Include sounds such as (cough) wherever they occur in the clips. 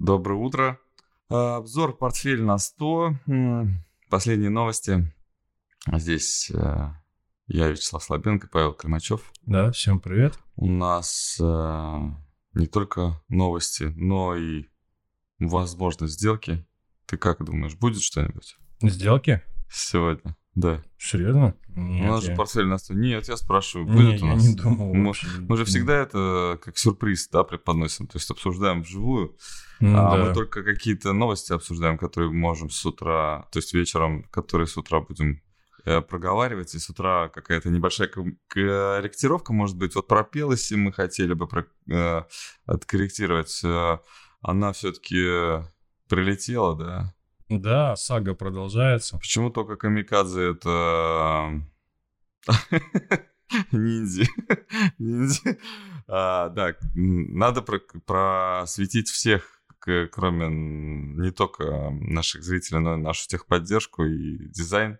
Доброе утро. А, Обзор портфель на 100. М, Последние новости. Здесь э, я, Вячеслав Слабенко, Павел Климачев. Да, всем привет. У нас э, не только новости, но и возможность сделки. Ты как думаешь, будет что-нибудь Сделки? сегодня? Да. Серьезно? у Нет, нас же я- портфель на 100. Нет, я спрашиваю, будет у я нас? не думал Мы- вообще. Мы же всегда это как сюрприз, да, преподносим. То есть обсуждаем вживую. М, А да. мы только какие-то новости обсуждаем, которые можем с утра, то есть вечером, которые с утра будем э, проговаривать, и с утра какая-то небольшая корректировка, может быть, вот про Пелоси мы хотели бы про- э, откорректировать, э, она все-таки прилетела, да? Да, сага продолжается. Почему только Камикадзе это (laughs) ниндзя? (laughs) Ниндзя. А, да, надо про- просветить всех, кроме не только наших зрителей, но и нашу техподдержку и дизайн.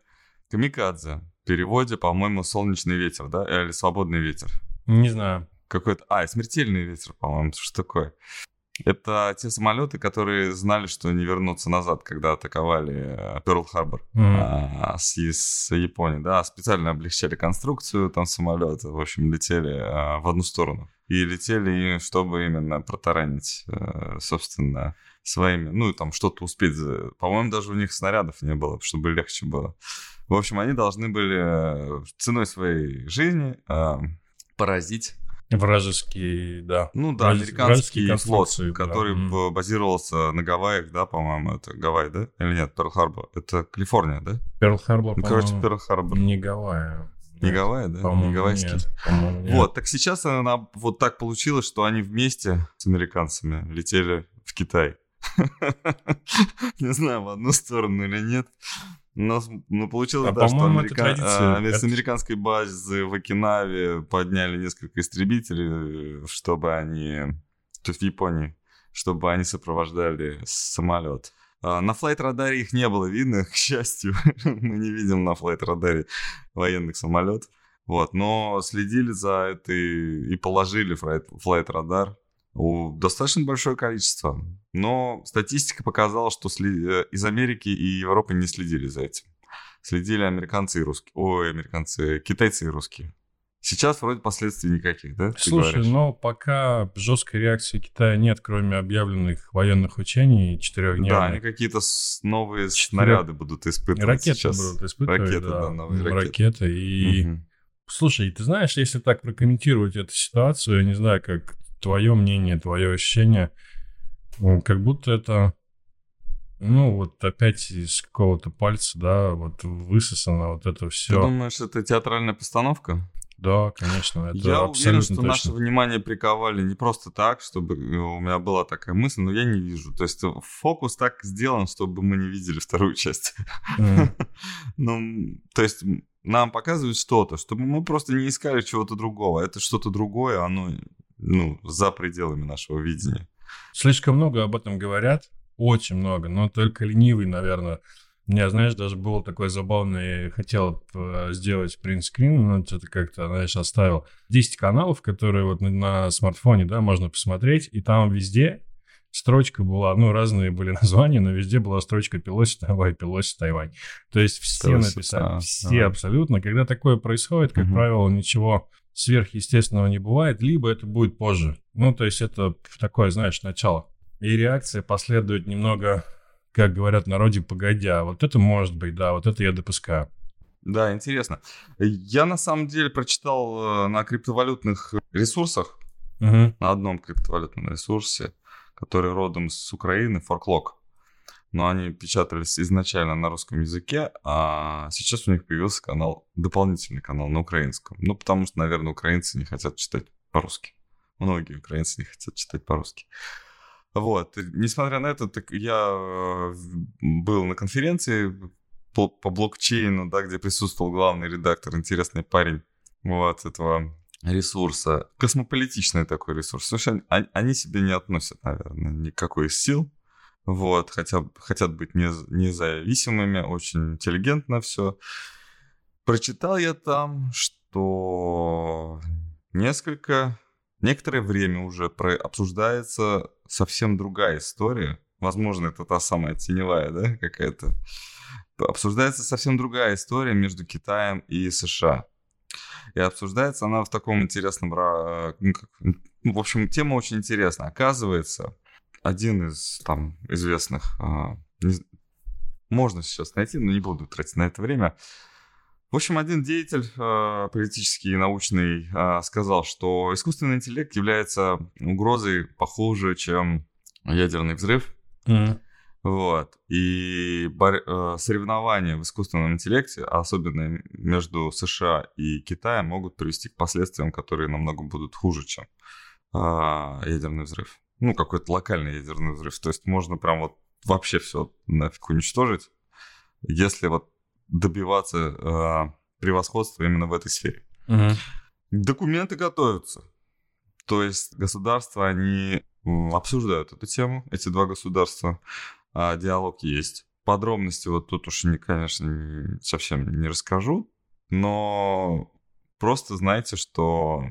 Камикадзе. В переводе, по-моему, солнечный ветер, да? Или свободный ветер. Не знаю. Какой-то... А, смертельный ветер, по-моему, что такое? Это те самолеты, которые знали, что не вернутся назад, когда атаковали Перл-Харбор М, а, с, с Японии, да, специально облегчали конструкцию там самолета, в общем, летели а, в одну сторону. И летели, чтобы именно протаранить, э, собственно, своими, ну, там что-то успеть. По-моему, даже у них снарядов не было, чтобы легче было. В общем, они должны были э, ценой своей жизни а, поразить Вражеский, да. ну да, Вражес- американский флот, да. который б- базировался на Гавайях, да, по-моему, это Гавайи, да? Или нет, Перл-Харбор. Это Калифорния, да? Перл-Харбор, Ну, короче, Перл-Харбор. не Гавайи. Не Гавайи, да? По-моему, не гавайский. нет, по-моему, нет. Вот, так сейчас она вот так получилось, что они вместе с американцами летели в Китай. (laughs) Не знаю, в одну сторону или нет. Но, но получилось, А, да, что америка- традиция. а, с американской базы в Окинаве подняли несколько истребителей, э, чтобы они... То есть в Японии, чтобы они сопровождали самолет. А, На флайт-радаре их не было видно, (laughs) к счастью. (laughs) Мы не видим на флайт-радаре военных самолетов. Вот, но следили за этой и положили флайт- флайт-радар. Достаточно большое количество. Но статистика показала, что э, из Америки и Европы не следили за этим. Следили американцы и русские. Ой, американцы, китайцы и русские. Сейчас вроде последствий никаких, да? Слушай, но пока жесткой реакции Китая нет, кроме объявленных военных учений Да, четырехдневных. они какие-то новые Четыре- снаряды будут испытывать Ракеты сейчас. будут испытывать, Ракеты, да, да, новые ракеты. ракеты. И, Мгм. слушай, ты знаешь, если так прокомментировать эту ситуацию, я не знаю, как твое мнение, твое ощущение, м, как будто это, ну, вот опять из какого-то пальца, да, вот высосано вот это Ты все. думаешь, это театральная постановка? Да, конечно, это я уверен, что точно. наше внимание приковали не просто так, чтобы э, у меня была такая мысль, но я не вижу. То есть фокус так сделан, чтобы мы не видели вторую часть. М. (laughs) Ну, то есть нам показывают что-то, чтобы мы просто не искали чего-то другого. Это что-то другое, оно ну, за пределами нашего видения. Слишком много об этом говорят, очень много, но только ленивый, наверное. У меня, знаешь, даже был такой забавный, хотел э, сделать принтскрин, но что-то как-то, знаешь, оставил 10 каналов, которые вот на, смартфоне, да, можно посмотреть, и там везде строчка была, ну, разные были (laughs) названия, но везде была строчка Пелоси Тайвань, Пелоси Тайвань. То есть все Пелоси, написали, а, все а. абсолютно. Когда такое происходит, как Мгм. правило, ничего сверхъестественного не бывает, либо это будет позже. Ну, то есть это такое, знаешь, начало. И реакция последует немного, как говорят в народе, погодя. Вот это может быть, да, вот это я допускаю. Да, интересно. Я на самом деле прочитал э, на криптовалютных ресурсах, Мгм. на одном криптовалютном ресурсе, который родом с Украины, Forklog. Но они печатались изначально на русском языке, а сейчас у них появился канал, дополнительный канал на украинском. Ну, потому что, наверное, украинцы не хотят читать по-русски. Многие украинцы не хотят читать по-русски. Вот. Несмотря на это, так я э, был на конференции по, по блокчейну, да, где присутствовал главный редактор, интересный парень вот этого ресурса. Космополитичный такой ресурс. Слушай, они, они себе не относят, наверное, никакой из сил. Вот, хотя, хотят быть не, независимыми, очень интеллигентно все. Прочитал я там, что несколько, некоторое время уже про, обсуждается совсем другая история. Возможно, это та самая теневая, да, какая-то. Обсуждается совсем другая история между Китаем и США. И обсуждается она в таком интересном... Ну, в общем, тема очень интересная. Оказывается, один из там известных... А, можно сейчас найти, но не буду тратить на это время. В общем, один деятель э, политический и научный э, сказал, что искусственный интеллект является угрозой похуже, чем ядерный взрыв. Mm-hmm. Вот. И бор- э, соревнования в искусственном интеллекте, особенно между США и Китаем, могут привести к последствиям, которые намного будут хуже, чем э, ядерный взрыв. Ну, какой-то локальный ядерный взрыв. То есть можно прям вот вообще все нафиг уничтожить, если вот добиваться э, превосходства именно в этой сфере. Угу. Документы готовятся. То есть государства, они обсуждают эту тему, эти два государства. А диалог есть. Подробности вот тут уж, не, конечно, совсем не расскажу, но просто знайте, что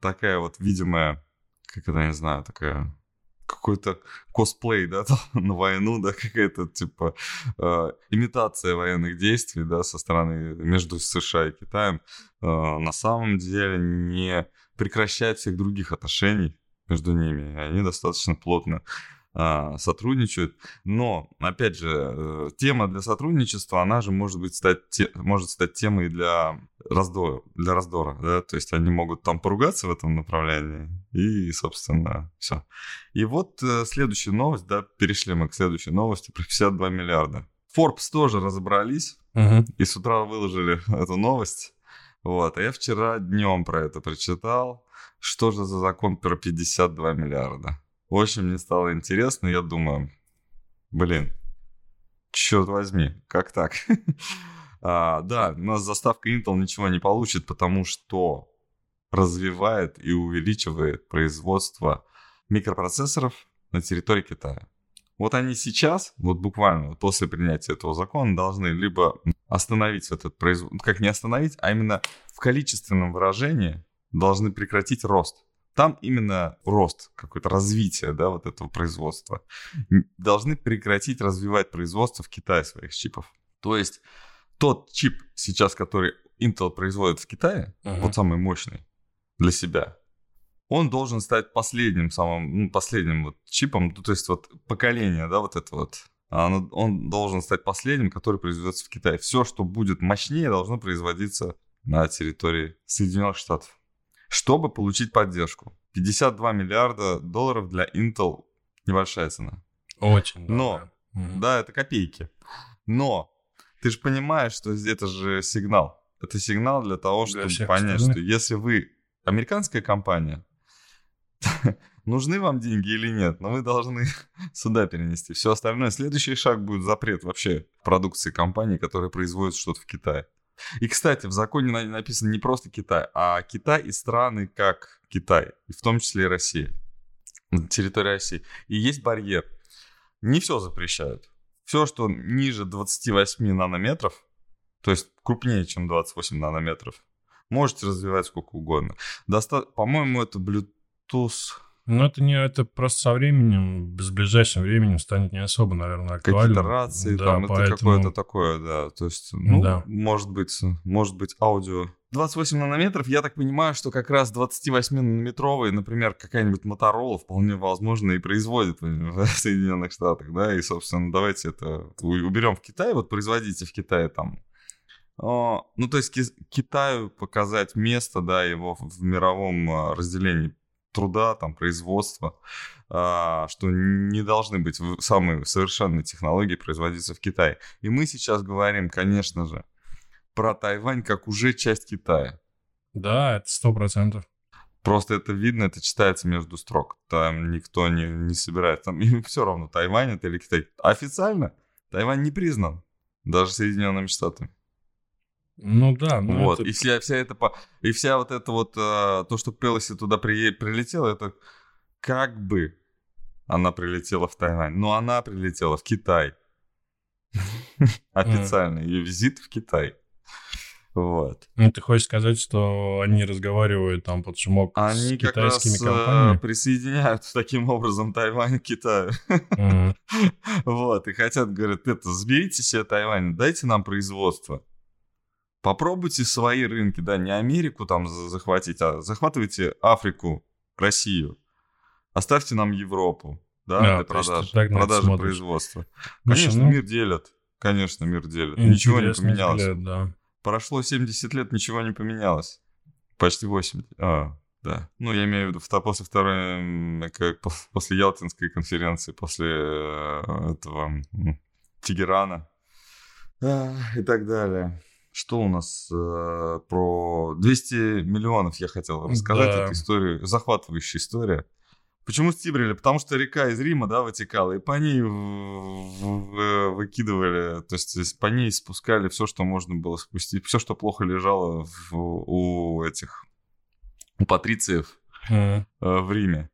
такая вот видимая, как это, не знаю, такая какой-то косплей, да, (laughs) на войну, да, какая-то, типа, э, имитация военных действий, да, со стороны между США и Китаем, э, на самом деле не прекращает всех других отношений между ними. Они достаточно плотно а, сотрудничают. Но, опять же, э, тема для сотрудничества, она же может быть стать, те, может стать темой для раздора, для раздора, да, то есть они могут там поругаться в этом направлении, и, собственно, все. И вот э, следующая новость, да, перешли мы к следующей новости про 52 миллиарда. Forbes тоже разобрались, uh-huh. и с утра выложили (laughs) эту новость. Вот, а я вчера днем про это прочитал. Что же за закон про 52 миллиарда? Очень мне стало интересно, я думаю, блин, черт возьми, как так? (laughs) а, да, у нас заставка Intel ничего не получит, потому что развивает и увеличивает производство микропроцессоров на территории Китая. Вот они сейчас, вот буквально после принятия этого закона, должны либо остановить этот производство, ну, как не остановить, а именно в количественном выражении должны прекратить рост там именно рост, какое-то развитие, да, вот этого производства. Должны прекратить развивать производство в Китае своих чипов. То есть тот чип сейчас, который Intel производит в Китае, uh-huh. вот самый мощный для себя, он должен стать последним, самым, ну, последним вот чипом, ну, то есть вот поколение, да, вот это вот. Он, он должен стать последним, который производится в Китае. Все, что будет мощнее, должно производиться на территории Соединенных Штатов чтобы получить поддержку. 52 миллиарда долларов для Intel небольшая цена. Очень. Но, угу. да, это копейки. Но ты же понимаешь, что это же сигнал. Это сигнал для того, для чтобы понять, остальных. что если вы американская компания, (laughs) нужны вам деньги или нет, но вы должны (laughs) сюда перенести. Все остальное, следующий шаг будет запрет вообще продукции компании, которая производит что-то в Китае. И, кстати, в законе написано не просто Китай, а Китай и страны как Китай, и в том числе и Россия, территория России. И есть барьер. Не все запрещают. Все, что ниже 28 нанометров, то есть крупнее, чем 28 нанометров, можете развивать сколько угодно. Доста... По-моему, это Bluetooth ну, это не это просто со временем, с ближайшим временем станет не особо, наверное, актуально. Какие-то рации, да, там, поэтому... это какое-то такое, да. То есть, ну, да. может быть, может быть, аудио. 28 нанометров, я так понимаю, что как раз 28-нанометровый, например, какая-нибудь Motorola вполне возможно и производит в (laughs) Соединенных Штатах, да, и, собственно, давайте это уберем в Китае, вот производите в Китае там ну, то есть Китаю показать место, да, его в мировом а, разделении труда, там, производства, а, что не должны быть самые совершенные технологии производиться в Китае. И мы сейчас говорим, конечно же, про Тайвань как уже часть Китая. Да, это сто процентов. Просто это видно, это читается между строк. Там никто не, не собирает. Там им все равно, Тайвань это или Китай. Официально Тайвань не признан. Даже Соединенными Штатами. Ну да, ну вот. Это... И вся, вся эта и вся вот это вот а, то, что Пелоси туда при... прилетела, это как бы она прилетела в Тайвань, но она прилетела в Китай. (laughs) Официально, ее визит в Китай. Вот. Ну, ты хочешь сказать, что они разговаривают там под шумок они с китайскими как раз, компаниями? Э, присоединяют (laughs) таким образом Тайвань к Китаю. (laughs) Вот, и хотят, говорят, это, заберите себе Тайвань, дайте нам производство. Попробуйте свои рынки, да, не Америку там за- захватить, а захватывайте Африку, Россию. Оставьте нам Европу, да, Да, для ты продажи, производства. Конечно, ну, мир делят. Конечно, мир делят. Ничего не поменялось. взгляд, да. Прошло 70 лет, ничего не поменялось. Почти 80. А, да. Ну, я имею в виду, после второй, как пос- после Ялтинской конференции, после э, этого Тегерана а, и так далее. Что у нас э, про 200 миллионов я хотел рассказать Да. эту историю, захватывающая история. Почему стибрили? Потому что река из Рима, да, вытекала, и по ней в- в- выкидывали, то есть по ней спускали все, что можно было спустить, все, что плохо лежало в- у этих, у патрициев Мгм. э, в Риме.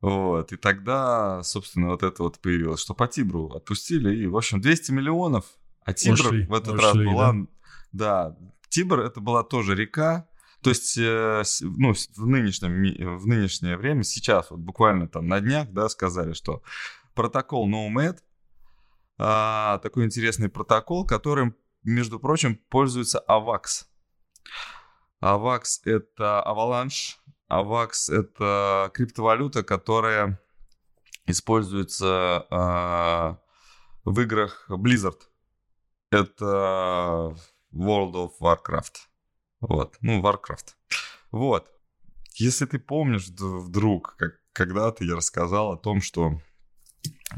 Вот, и тогда, собственно, вот это вот появилось, что по Тибру отпустили, и, в общем, 200 миллионов, а Тибр Ушли, в этот ушли, раз была, да? Да, Тибр это была тоже река, то есть, э, ну, в, нынешнем, ми- в нынешнее время, сейчас, вот буквально там на днях, да, сказали, что протокол NoMed, а, такой интересный протокол, которым, между прочим, пользуется AVAX. AVAX — это Avalanche, AVAX — это криптовалюта, которая используется а, в играх Blizzard. Это World of Warcraft. Вот, ну, Warcraft. Вот. Если ты помнишь вдруг, как когда-то я рассказал о том, что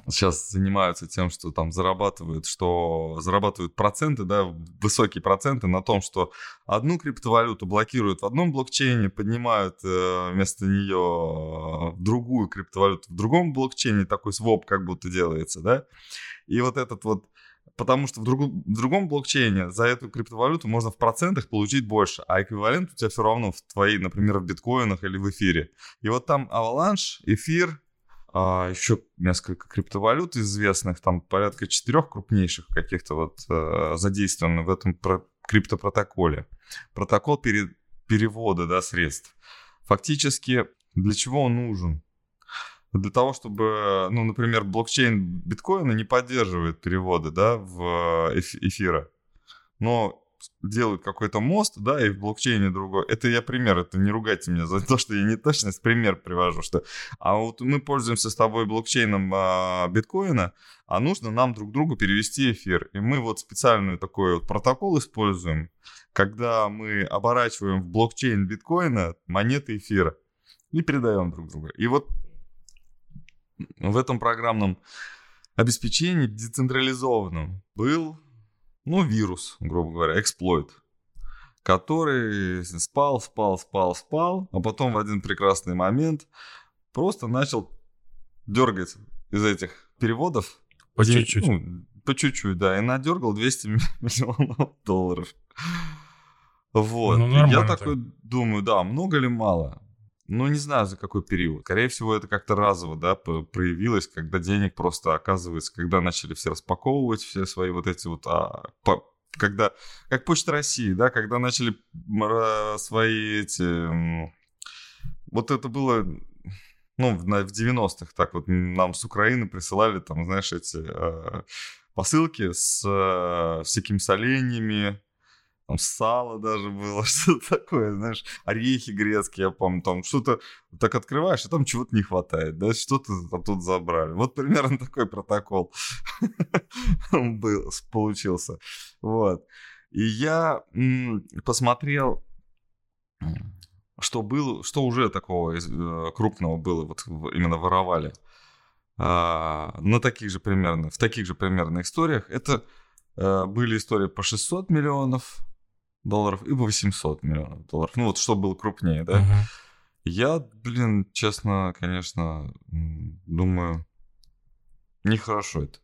сейчас занимаются тем, что там зарабатывают, что зарабатывают проценты, да, высокие проценты на том, что одну криптовалюту блокируют в одном блокчейне, поднимают э, вместо нее э, другую криптовалюту в другом блокчейне, такой своп как будто делается, да, и вот этот вот Потому что в, другу- в другом блокчейне за эту криптовалюту можно в процентах получить больше, а эквивалент у тебя все равно в твоей, например, в биткоинах или в эфире. И вот там Avalanche, эфир, а, еще несколько криптовалют известных, там порядка четырех крупнейших каких-то вот э, задействованы в этом про- криптопротоколе. Протокол пере- перевода да, средств. Фактически, для чего он нужен? Для того, чтобы, ну, например, блокчейн биткоина не поддерживает переводы, да, в эф- эфира. Но делают какой-то мост, да, и в блокчейне другой. Это я пример, это не ругайте меня за то, что я не точность, пример привожу, что... А вот мы пользуемся с тобой блокчейном а, биткоина, а нужно нам друг другу перевести эфир. И мы вот специальный такой вот протокол используем, когда мы оборачиваем в блокчейн биткоина монеты эфира и передаем друг другу. И вот в этом программном обеспечении децентрализованном был, ну, вирус, грубо говоря, эксплойт, который спал, спал, спал, спал, а потом в один прекрасный момент просто начал дергать из этих переводов. По чуть-чуть. ну, по чуть-чуть, да, и надергал 200 (laughs) миллионов долларов. Вот. Ну, я такой думаю, да, много ли мало? Ну, не знаю, за какой период. Скорее всего, это как-то разово, да, проявилось, когда денег просто оказывается, когда начали все распаковывать все свои вот эти вот, а, по- когда, как Почта России, да, когда начали свои эти, вот это было, ну, в, на- в 90-х, так вот, нам с Украины присылали, там, знаешь, эти э, посылки с э, всякими соленьями, там сало даже было, (laughs) что-то такое, знаешь, орехи грецкие, я помню, там что-то так открываешь, и там чего-то не хватает, да, что-то там тут забрали. Вот примерно (laughs) такой протокол (laughs) был, получился. Вот. И я посмотрел, что было, что уже такого э, крупного было, вот именно воровали. А, на таких же примерно, в таких же примерно историях. Это э, были истории по 600 миллионов долларов и по 800 миллионов долларов. Ну вот что было крупнее, да? Мгм. Я, блин, честно, конечно, думаю, нехорошо это.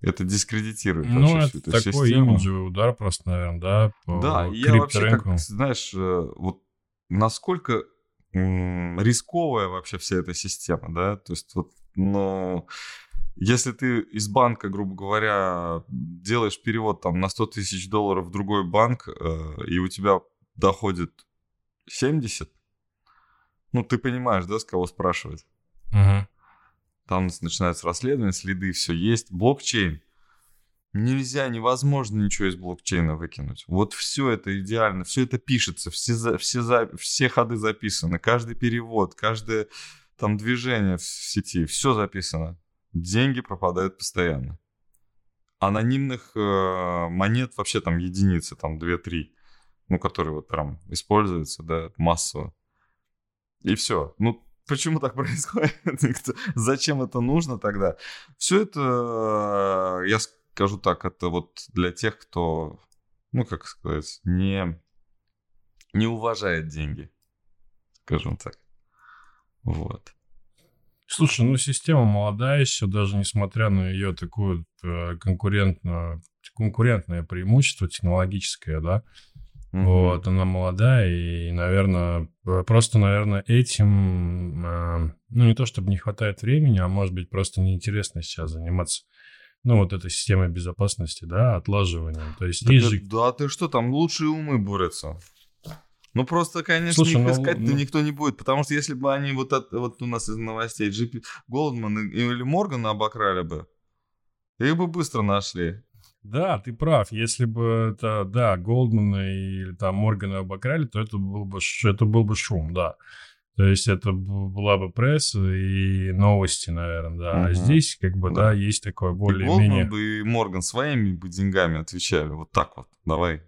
Это дискредитирует Ну, вообще это всю эту такой систему. имиджевый удар просто, наверное, да, по Да, я вообще, как, знаешь, э, вот насколько рисковая вообще вся эта система, да, то есть вот, ну, Если ты из банка, грубо говоря, делаешь перевод там на 100 тысяч долларов в другой банк, э, и у тебя доходит 70, ну, ты понимаешь, да, с кого спрашивать? Мгм. Там начинается расследование, следы, все есть. Блокчейн. Нельзя, невозможно ничего из блокчейна выкинуть. Вот все это идеально, все это пишется, все, за- все, за- все ходы записаны, каждый перевод, каждое там движение в сети, все записано. Деньги пропадают постоянно. Анонимных э, монет вообще там единицы, там 2-3, ну, которые вот прям используются, да, массово. И все. Ну, почему так (laughs) происходит? Зачем это нужно тогда? Все это, э, я скажу так, это вот для тех, кто, ну, как сказать, не, не уважает деньги. Скажем так. Вот. Слушай, ну система молодая еще, даже несмотря на ее такую э, конкурентную, конкурентное преимущество технологическое, да, Мгм. вот, она молодая, и, наверное, просто, наверное, этим, э, ну, не то чтобы не хватает времени, а может быть, просто неинтересно сейчас заниматься, ну, вот этой системой безопасности, да, отлаживанием. То есть Так есть это- же... Да ты что, там лучшие умы борются. Ну просто, конечно, Слушай, их ну, искать-то ну- никто не будет, потому что если бы они вот, от- вот у нас из новостей GP Голдман и- или Моргана обокрали бы, их бы быстро нашли. Да, ты прав. Если бы это, да, Голдмана или там Моргана обокрали, то это был бы, это был бы шум, да. То есть это была бы пресса и новости, наверное, да. А Мгм. здесь как бы, Да. да, есть такое И более-менее... Голдман бы и Морган своими бы деньгами отвечали. Вот так вот, давай.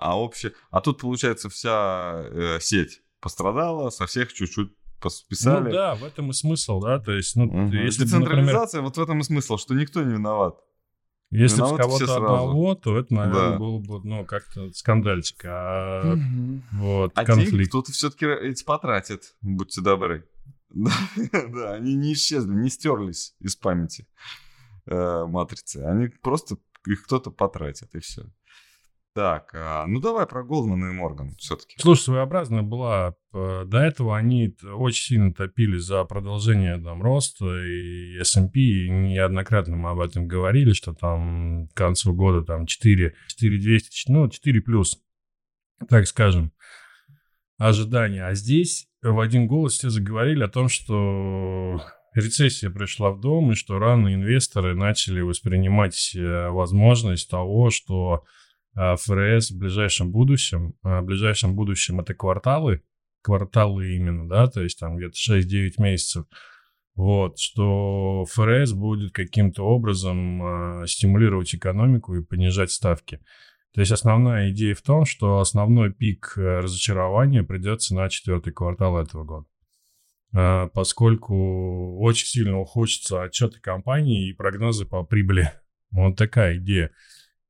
А общее... А тут, получается, вся э, сеть пострадала, со всех чуть-чуть посписали. Ну да, в этом и смысл, да. То есть, ну, Мгм. если бы, например, вот в этом и смысл, что никто не виноват. если бы с кого-то одного, то это, наверное, Да. было бы, ну, как-то скандальчик. А вот, А деньги конфликт. кто-то все-таки эти потратит, будьте добры. (laughs) Да, да, они не исчезли, не стерлись из памяти э, матрицы. Они просто, их кто-то потратит, и все. Так, а, ну давай про Голдмана и Морган все-таки. Слушай, своеобразная была. э, До этого они очень сильно топили за продолжение там роста и S&P, и неоднократно мы об этом говорили, что там к концу года там 4, 4200, ну 4 плюс, так скажем, ожидания. А здесь в один голос все заговорили о том, что рецессия пришла в дом, и что рано инвесторы начали воспринимать э, возможность того, что ФРС в ближайшем будущем, а, в ближайшем будущем это кварталы, кварталы именно, да, то есть там где-то 6-9 месяцев, вот, что ФРС будет каким-то образом а, стимулировать экономику и понижать ставки. То есть основная идея в том, что основной пик э, разочарования придется на четвертый квартал этого года. А, Поскольку очень сильно ухудшатся отчеты компании и прогнозы по прибыли. Вот такая идея.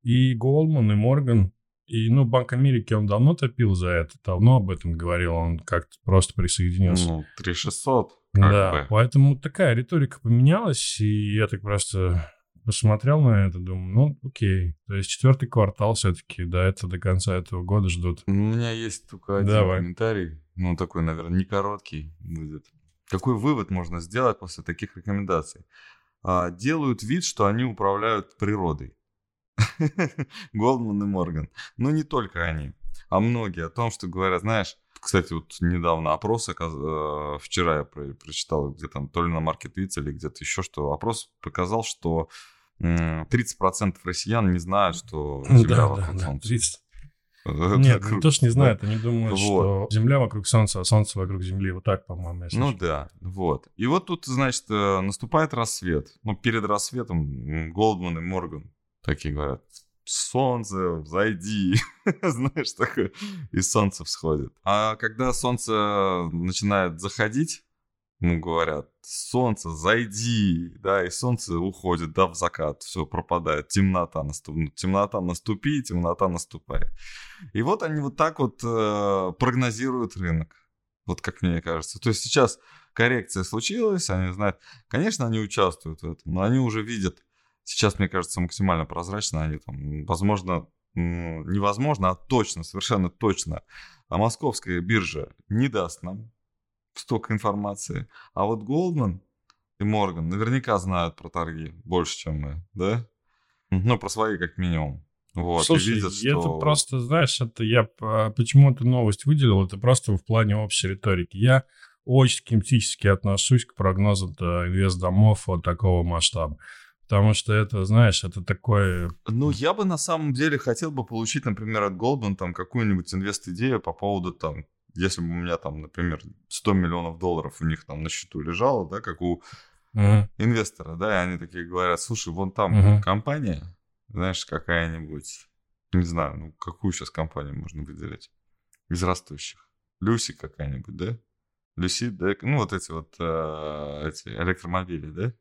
И Голдман, и Морган, и, ну, Банк Америки, он давно топил за это, давно об этом говорил, он как-то просто присоединился. Ну, 3600, как да, бы. поэтому такая риторика поменялась, и я так просто посмотрел на это, думаю, ну, окей. То есть четвертый квартал все-таки, до этого, до конца этого года ждут. У меня есть только один Давай. комментарий. Ну, такой, наверное, не короткий будет. Какой вывод можно сделать после таких рекомендаций? А, делают вид, что они управляют природой. (laughs) Голдман и Морган. Но не только они, а многие о том, что говорят, знаешь, кстати, вот недавно опрос, э, вчера я про- прочитал где там, то ли на MarketWitz или где-то еще, что опрос показал, что м, 30% россиян не знают, что Земля Да, вокруг да, да, Солнца. 30. (laughs) Это Нет, круто, не то, что не да. знают, они думают, Вот. что Земля вокруг Солнца, а Солнце вокруг Земли. Вот так, по-моему, если Ну что. да, вот. И вот тут, значит, э, наступает рассвет. Ну, перед рассветом Голдман и Морган такие говорят, солнце, зайди. (laughs) Знаешь, такое. И солнце всходит. А когда солнце начинает заходить, ему говорят, солнце, зайди, да, и солнце уходит, да, в закат, все, пропадает, темнота, наступ... темнота наступи, темнота наступает. И вот они вот так вот э, прогнозируют рынок, вот как мне кажется. То есть сейчас коррекция случилась, они знают, конечно, они участвуют в этом, но они уже видят, сейчас, мне кажется, максимально прозрачно, они там, возможно, невозможно, а точно, совершенно точно, а московская биржа не даст нам столько информации. А вот Goldman и Морган наверняка знают про торги больше, чем мы, да? Ну, про свои как минимум. Вот, Слушай, видят, это что... просто, знаешь, это я почему эту новость выделил, это просто в плане общей риторики. Я очень скептически отношусь к прогнозам инвестдомов вот такого масштаба. Потому что это, знаешь, это такое... Ну, я бы на самом деле хотел бы получить, например, от Goldman там какую-нибудь инвест-идею по поводу там, если бы у меня там, например, 100 миллионов долларов у них там на счету лежало, да, как у uh-huh. инвестора, да, и они такие говорят, слушай, вон там uh-huh. компания, знаешь, какая-нибудь, не знаю, ну, какую сейчас компанию можно выделить из растущих? Люси какая-нибудь, да? Люси, да, ну, вот эти вот э, эти электромобили, да?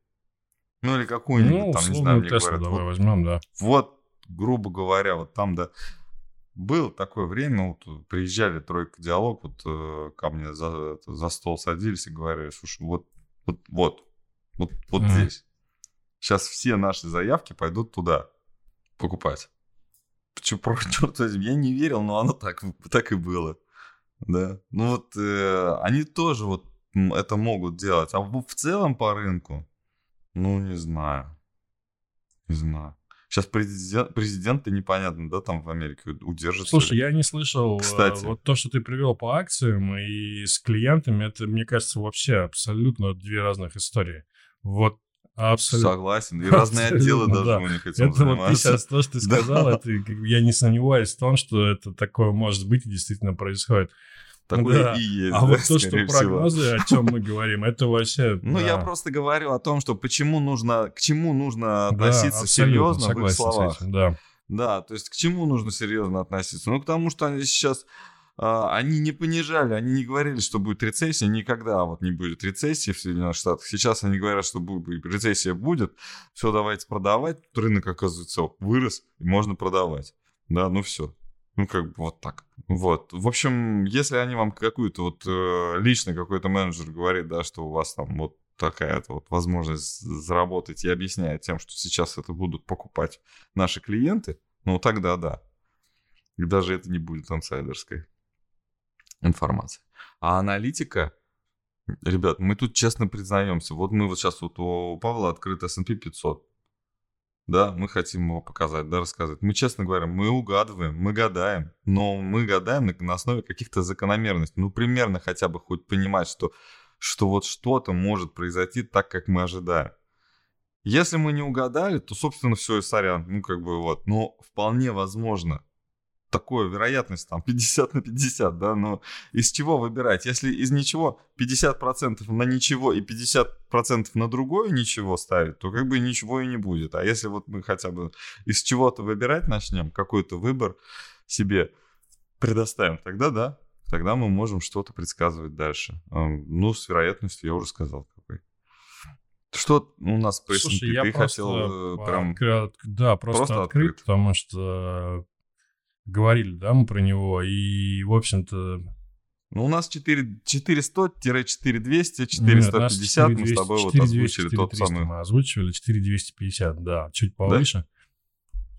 Ну, или какую-нибудь, ну, там, не знаю, Tesla говорят. давай вот, возьмем, да. Вот, грубо говоря, вот там, да, было такое время, вот приезжали тройка диалог, вот э, ко мне за, за стол садились и говорили, слушай, вот, вот, вот, вот, вот mm-hmm. здесь. Сейчас все наши заявки пойдут туда покупать. Почему, (laughs) черт возьми, я не верил, но оно так, так и было. Да. Ну вот э, они тоже вот это могут делать. А в целом по рынку, ну не знаю. Не знаю. Сейчас президент, президенты непонятно, да, там в Америке удержатся. Слушай, я не слышал. Э, Кстати. Вот то, что ты привел по акциям и с клиентами, это, мне кажется, вообще абсолютно две разных истории. Вот Абсолютно. Согласен. И разные отделы даже да. у них этим Это занимаются. вот ты сейчас то, что ты (laughs) сказал, это, я не сомневаюсь в том, что это такое может быть и действительно происходит. Такое да. и есть. А да, вот то, что прогнозы, о чем мы говорим, это вообще... Ну, да. я просто говорю о том, что почему нужно, к чему нужно относиться да, серьезно в их словах. Этим, да. да, то есть к чему нужно серьезно относиться? Ну, к тому, что они сейчас а, они не понижали, они не говорили, что будет рецессия, никогда вот не будет рецессии в Соединенных Штатах. Сейчас они говорят, что будет, рецессия будет, все, давайте продавать. Рынок, оказывается, вырос, и можно продавать. Да, ну все. Ну, как бы вот так. Вот. В общем, если они вам какую-то вот э, лично какой-то менеджер говорит, да, что у вас там вот такая вот возможность заработать и объясняет тем, что сейчас это будут покупать наши клиенты, ну тогда да. И даже это не будет инсайдерской информация. А аналитика, ребят, мы тут честно признаемся. Вот мы вот сейчас вот у Павла открыт S&P 500. Да, мы хотим его показать, да, рассказать. Мы, честно говоря, мы угадываем, мы гадаем, но мы гадаем на, на основе каких-то закономерностей. Ну, примерно хотя бы хоть понимать, что, что вот что-то может произойти так, как мы ожидаем. Если мы не угадали, то, собственно, все, и сорян. Ну, как бы вот. Но вполне возможно, такое вероятность там (laughs) 50 на 50, да, но из чего выбирать? Если из ничего 50% на ничего и 50% на другое ничего ставить, то как бы ничего и не будет. А если вот мы хотя бы из чего-то выбирать начнем, какой-то выбор себе предоставим, тогда да, тогда мы можем что-то предсказывать дальше. Ну, с вероятностью я уже сказал какой. Что у нас по Слушай, я Ты хотел э, прям... Да, просто, просто открыть, открыт. потому что говорили, да, мы про него, и, в общем-то... Ну, у нас 4, 400-4200, 450, Нет, мы с тобой 4, вот озвучили 4, тот самый... Мы озвучивали 4250, да, чуть повыше.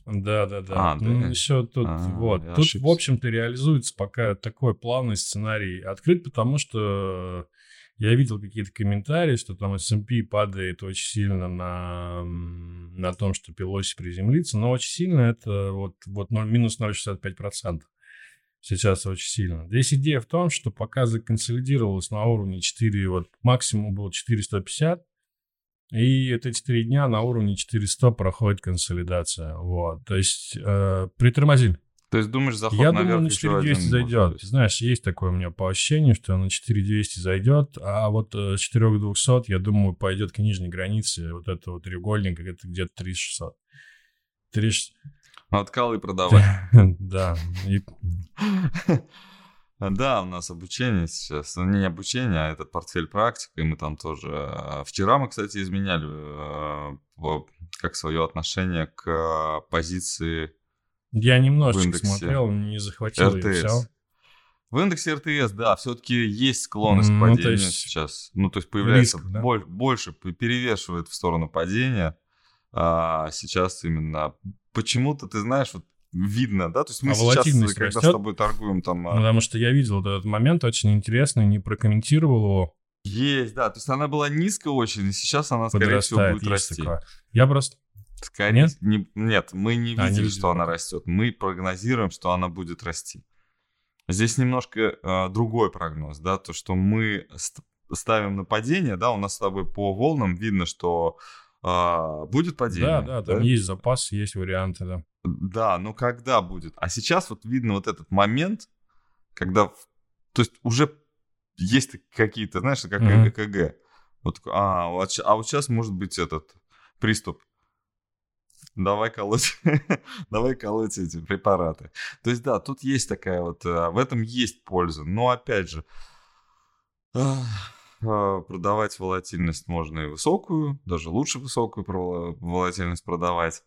Да, да, да. А, ну, да. еще тут, а, вот. Тут, ошибся. в общем-то, реализуется пока такой плавный сценарий открыт, потому что я видел какие-то комментарии, что там S&P падает очень сильно на, на том, что Пелоси приземлится, но очень сильно это вот, вот 0, минус 0,65%. Сейчас очень сильно. Здесь идея в том, что пока законсолидировалось на уровне 4, вот максимум был 450, и это 4 дня на уровне 400 проходит консолидация. Вот. То есть э, притормозили. То есть думаешь, заход Я думаю, на 4200 зайдет. Может, Знаешь, есть такое у меня по ощущению, что на 4200 зайдет, а вот э, с 4200, я думаю, пойдет к нижней границе вот этого треугольника, это где-то 3600. 36... Откал и продавай. (laughs) Да. Да, у нас обучение сейчас. Ну, не обучение, а этот портфель практика. И мы там тоже... Э, вчера мы, кстати, изменяли э, как свое отношение к позиции я немножечко смотрел, не захватил РТС. и все. В индексе РТС, да, все-таки есть склонность ну, к падению есть сейчас. Ну, то есть появляется риск, да? боль, больше, перевешивает в сторону падения. А сейчас именно почему-то, ты знаешь, вот видно, да? То есть мы а сейчас, когда растет? с тобой торгуем там... А Потому что я видел этот момент очень интересный, не прокомментировал его. Есть, да. То есть она была низкая очень, и сейчас она, скорее всего, будет расти. Такое. Я просто... Скорее, нет? Не, нет, мы не а, видели, не что она растет. Мы прогнозируем, что она будет расти. Здесь немножко э, другой прогноз, да, то, что мы ставим на падение, да, у нас с тобой по волнам видно, что э, будет падение. Да, да, там да? есть запас, есть варианты, да. Да, но когда будет? А сейчас вот видно вот этот момент, когда, то есть уже есть какие-то, знаешь, как mm-hmm. ЭКГ. Вот, а, а вот сейчас может быть этот приступ. Давай колоть, (laughs) давай колоть эти препараты. То есть, да, тут есть такая вот, э, в этом есть польза. Но опять же, а, продавать волатильность можно и высокую, даже лучше высокую волатильность продавать.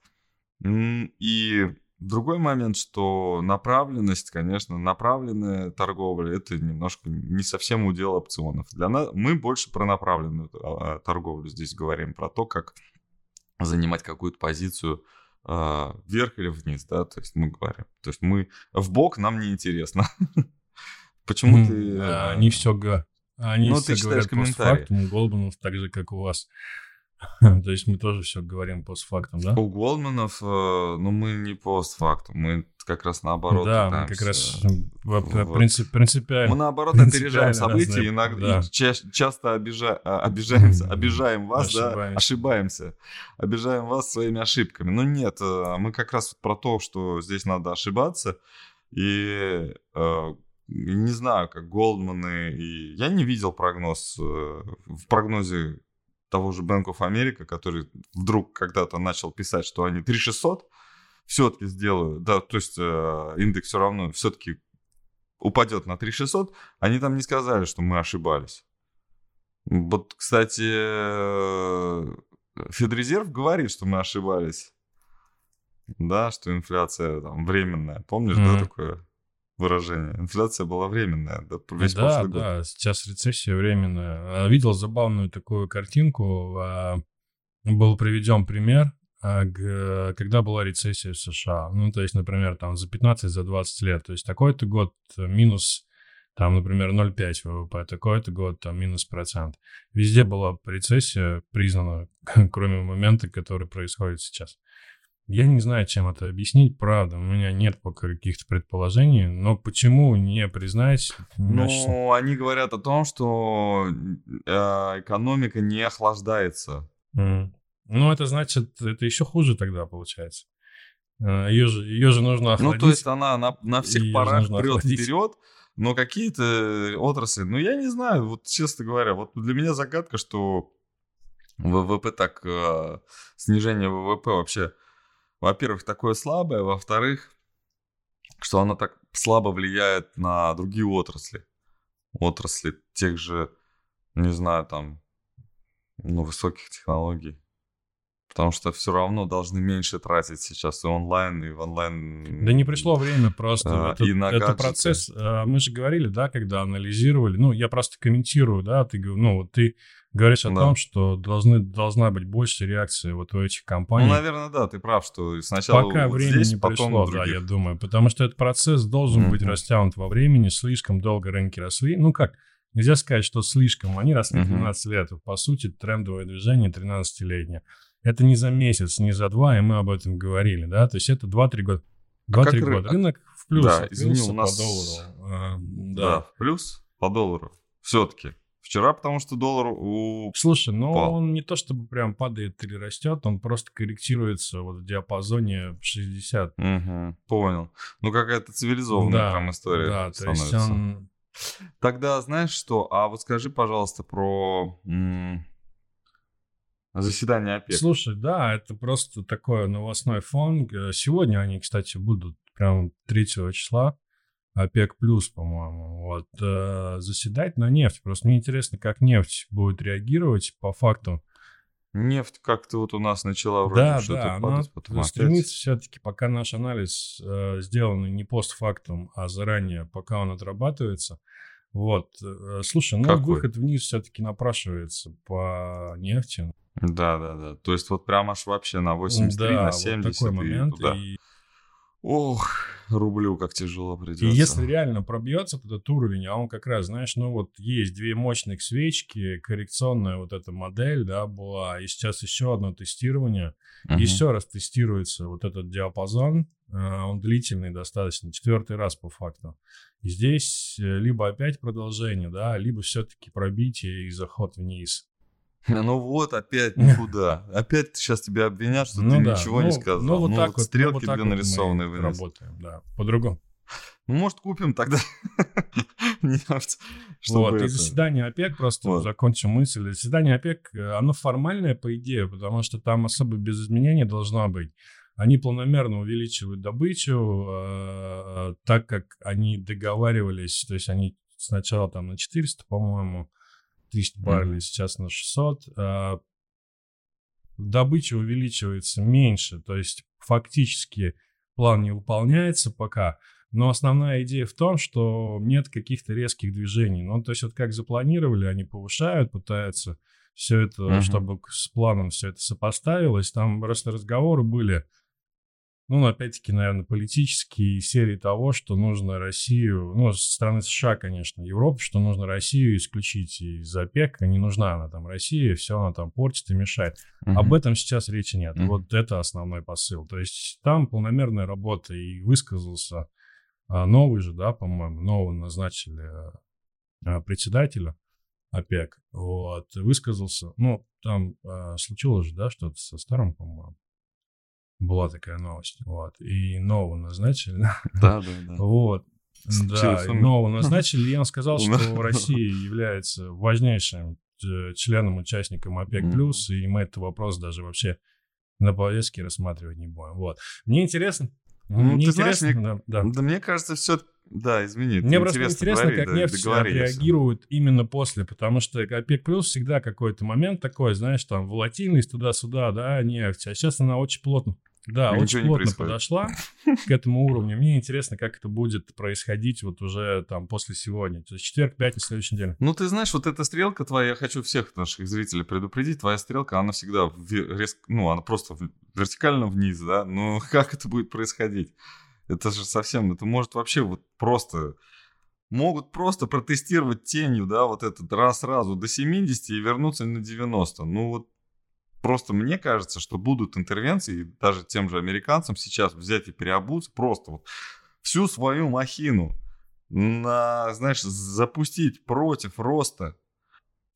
И Другой момент, что направленность, конечно, направленная торговля, это немножко не совсем удел опционов. Для нас мы больше про направленную а, торговлю здесь говорим, про то, как занимать какую-то позицию э, вверх или вниз, да, то есть мы говорим. То есть мы в бок нам не интересно. (laughs) Почему ты... Они все они ну, все ты читаешь комментарии. Голдманов, так же, как у вас. (laughs) То есть мы тоже все говорим постфактум, да? У Голдманов, э, ну, мы не постфактум, мы как раз наоборот. Да, мы как раз вот. принцип, принципиально. Мы наоборот опережаем события, иногда да. ча- часто обижа, а, обижаемся, (laughs) обижаем вас, ошибаемся. да, ошибаемся, обижаем вас своими ошибками. Но нет, э, мы как раз про то, что здесь надо ошибаться, и э, не знаю, как Голдманы, и я не видел прогноз, в прогнозе того же Bank of America, который вдруг когда-то начал писать, что они 3600 все-таки сделают, да, то есть э, индекс все равно все-таки упадет на 3600, они там не сказали, что мы ошибались. Вот, кстати, э, Федрезерв говорит, что мы ошибались. Да, что инфляция там временная. Помнишь, mm-hmm. да, такое? Выражение. Инфляция была временная, да, весь да, прошлый да, год. сейчас рецессия временная. А, видел забавную такую картинку. А, был приведен пример, а, когда была рецессия в США. Ну, то есть, например, там за 15, за 20 лет. То есть такой-то год минус там, например, 0,5 ВВП, такой-то год, там, минус процент. Везде была рецессия признана, (laughs) кроме момента, который происходит сейчас. Я не знаю, чем это объяснить, правда. У меня нет пока каких-то предположений, но почему не признать? Ну, они говорят о том, что э, экономика не охлаждается. Mm. Ну, это значит, это еще хуже тогда получается. Ее же, ее же нужно охладить. Ну, то есть она на, на всех парах прет вперед, но какие-то отрасли, ну, я не знаю, вот честно говоря, вот для меня загадка, что ВВП так, э, снижение ВВП вообще во-первых, такое слабое, во-вторых, что оно так слабо влияет на другие отрасли. Отрасли тех же, не знаю, там, ну, высоких технологий. Потому что все равно должны меньше тратить сейчас и онлайн, и в онлайн. Да не пришло время просто. А, это, и на это процесс. А, мы же говорили, да, когда анализировали. Ну, я просто комментирую, да, ты, ну, ты говоришь о да. том, что должны, должна быть больше реакции вот у этих компаний. Ну, наверное, да, ты прав, что сначала Пока вот время здесь, не пришло, да, я думаю, потому что этот процесс должен mm-hmm. быть растянут во времени, слишком долго рынки росли. Ну как, нельзя сказать, что слишком, они росли mm-hmm. 13 лет, по сути, трендовое движение 13-летнее. Это не за месяц, не за два, и мы об этом говорили, да, то есть это 2-3 года. 2-3 а года. Рынок в плюс, да, извини, у нас... по доллару. А, да. да, в плюс по доллару все-таки. Вчера, потому что доллар у... Слушай, ну Пал. он не то чтобы прям падает или растет, он просто корректируется вот в диапазоне 60. Угу, понял. Ну какая-то цивилизованная да, прям история да, становится. То есть он... Тогда знаешь что? А вот скажи, пожалуйста, про заседание ОПЕК. Слушай, да, это просто такой новостной фон. Сегодня они, кстати, будут прям 3 числа. ОПЕК плюс, по-моему, вот, э, заседать на нефть. Просто мне интересно, как нефть будет реагировать по факту. Нефть как-то вот у нас начала вроде да, что-то да, падать, потом опять. стремится все-таки, пока наш анализ э, сделан не постфактум, а заранее, пока он отрабатывается. Вот, э, слушай, ну Какой? выход вниз все-таки напрашивается по нефти. Да, да, да. То есть вот прям аж вообще на 83, да, на 70 вот такой момент. И туда. И... Ох, рублю как тяжело придется. И если реально пробьется этот уровень, а он как раз, знаешь, ну вот есть две мощных свечки, коррекционная вот эта модель, да, была, и сейчас еще одно тестирование, uh-huh. еще раз тестируется вот этот диапазон, э, он длительный достаточно, четвертый раз по факту. И здесь э, либо опять продолжение, да, либо все-таки пробитие и заход вниз. (laughs) Ну вот, опять никуда. Опять сейчас тебя обвинят, что ну, ты да. ничего ну, не сказал. Ну вот ну, так вот. Стрелки ну, вот так нарисованы. Мы работаем, да. По-другому. (laughs) Ну, может, купим тогда (laughs) нефть. Вот, и заседание ОПЕК, просто вот. закончу мысль. Заседание ОПЕК, э, оно формальное, по идее, потому что там особо без изменений должно быть. Они планомерно увеличивают добычу, э, так как они договаривались, то есть они сначала там на 400, по-моему, тысяч баррелей, mm-hmm. сейчас на 600. А, добыча увеличивается меньше, то есть фактически план не выполняется пока, но основная идея в том, что нет каких-то резких движений. Ну, то есть вот как запланировали, они повышают, пытаются все это, uh-huh. чтобы с планом все это сопоставилось. Там просто разговоры были ну, опять-таки, наверное, политические серии того, что нужно Россию, ну, со стороны США, конечно, Европы, что нужно Россию исключить из ОПЕК, не нужна она там Россия, все она там портит и мешает. Uh-huh. Об этом сейчас речи нет. Uh-huh. Вот это основной посыл. То есть там полномерная работа и высказался а, новый же, да, по-моему, нового назначили а, председателя ОПЕК, вот, высказался, ну, там а, случилось же, да, что-то со старым, по-моему, была такая новость. Вот. И нового назначили. Да, да, да. Вот. Да, нового назначили. И он сказал, (laughs) что Россия является важнейшим э, членом, участником ОПЕК+, плюс, и мы этот вопрос даже вообще на повестке рассматривать не будем. Вот. Мне интересно, ну, мне ты интересно, знаешь, мне, да, да. да мне кажется, все да, извини. Мне просто интересно, говорить, как да, нефть реагирует именно после, потому что ОПЕК плюс всегда какой-то момент такой, знаешь, там волатильность туда-суда, да, нефть, а сейчас она очень плотно да, и очень плотно подошла к этому уровню. Мне интересно, как это будет происходить вот уже там после сегодня. То есть четверг, пятница, следующей неделе. Ну, ты знаешь, вот эта стрелка твоя, я хочу всех наших зрителей предупредить, твоя стрелка, она всегда, резко, ну, она просто вертикально вниз, да? Ну, (laughs) как это будет происходить? Это же совсем, это может вообще вот просто могут просто протестировать тенью, да, вот этот раз сразу до 70 и вернуться на 90. Ну вот Просто мне кажется, что будут интервенции, даже тем же американцам сейчас взять и переобуться, просто вот всю свою махину на, знаешь, запустить против роста,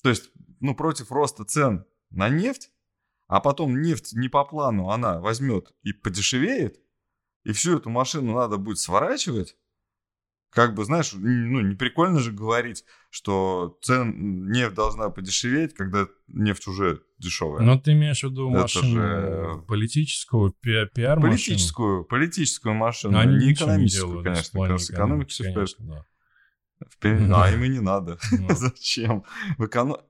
то есть, ну, против роста цен на нефть, а потом нефть не по плану она возьмет и подешевеет, и всю эту машину надо будет сворачивать, как бы, знаешь, ну, не прикольно же говорить, что цен, нефть должна подешеветь, когда нефть уже дешевая. Но ты имеешь в виду машину же... политическую, пи- пиар Политическую, политическую машину, они не экономическую, не конечно. Как раз экономика все конечно, да. Вперед. А им и не надо. (laughs) Ну. (laughs) Зачем? В, эконом...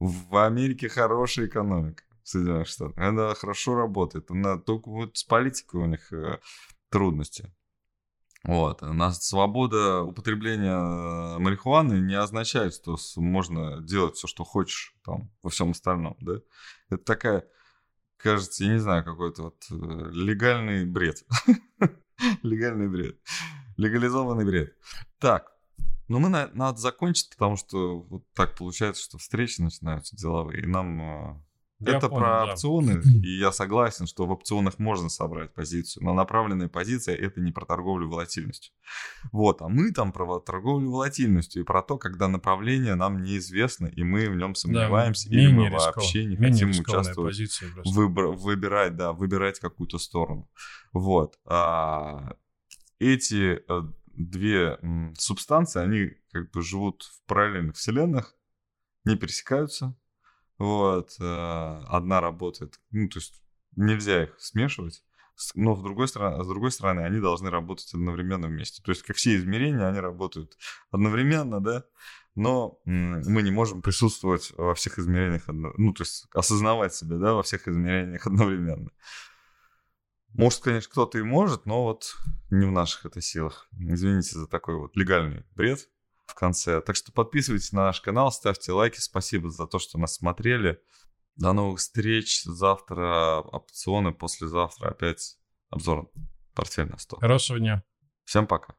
в Америке хорошая экономика в Соединенных Штатах. Она хорошо работает. Она только вот с политикой у них э, трудности. Вот. У нас свобода употребления э, марихуаны не означает, что можно делать все, что хочешь там во всем остальном, да? Это такая, кажется, я не знаю, какой-то вот э, легальный бред. (laughs) легальный бред. Легализованный бред. Так, ну мы на, надо закончить, потому что вот так получается, что встречи начинаются деловые, и нам э, я это понял, про да. опционы, (clears throat) и я согласен, что в опционах можно собрать позицию, но направленная позиция это не про торговлю волатильностью. Вот, а мы там про торговлю волатильностью и про то, когда направление нам неизвестно, и мы в нем сомневаемся, да, или мы вообще не хотим участвовать, выбор, выбирать, да, выбирать какую-то сторону. Вот. А, эти э, две субстанции, они как бы живут в параллельных вселенных, не пересекаются, вот. Э, одна работает. Ну, то есть нельзя их смешивать. Но с другой, стороны, с другой стороны, они должны работать одновременно вместе. То есть, как все измерения, они работают одновременно, да, но мы не можем присутствовать во всех измерениях, ну, то есть осознавать себя, да, во всех измерениях (laughs) одновременно. Может, конечно, кто-то и может, но вот не в наших это силах. Извините за такой вот легальный бред в конце. Так что подписывайтесь на наш канал, ставьте лайки. Спасибо за то, что нас смотрели. До новых встреч. Завтра опционы, послезавтра опять обзор портфель на 100. Хорошего дня. Всем пока.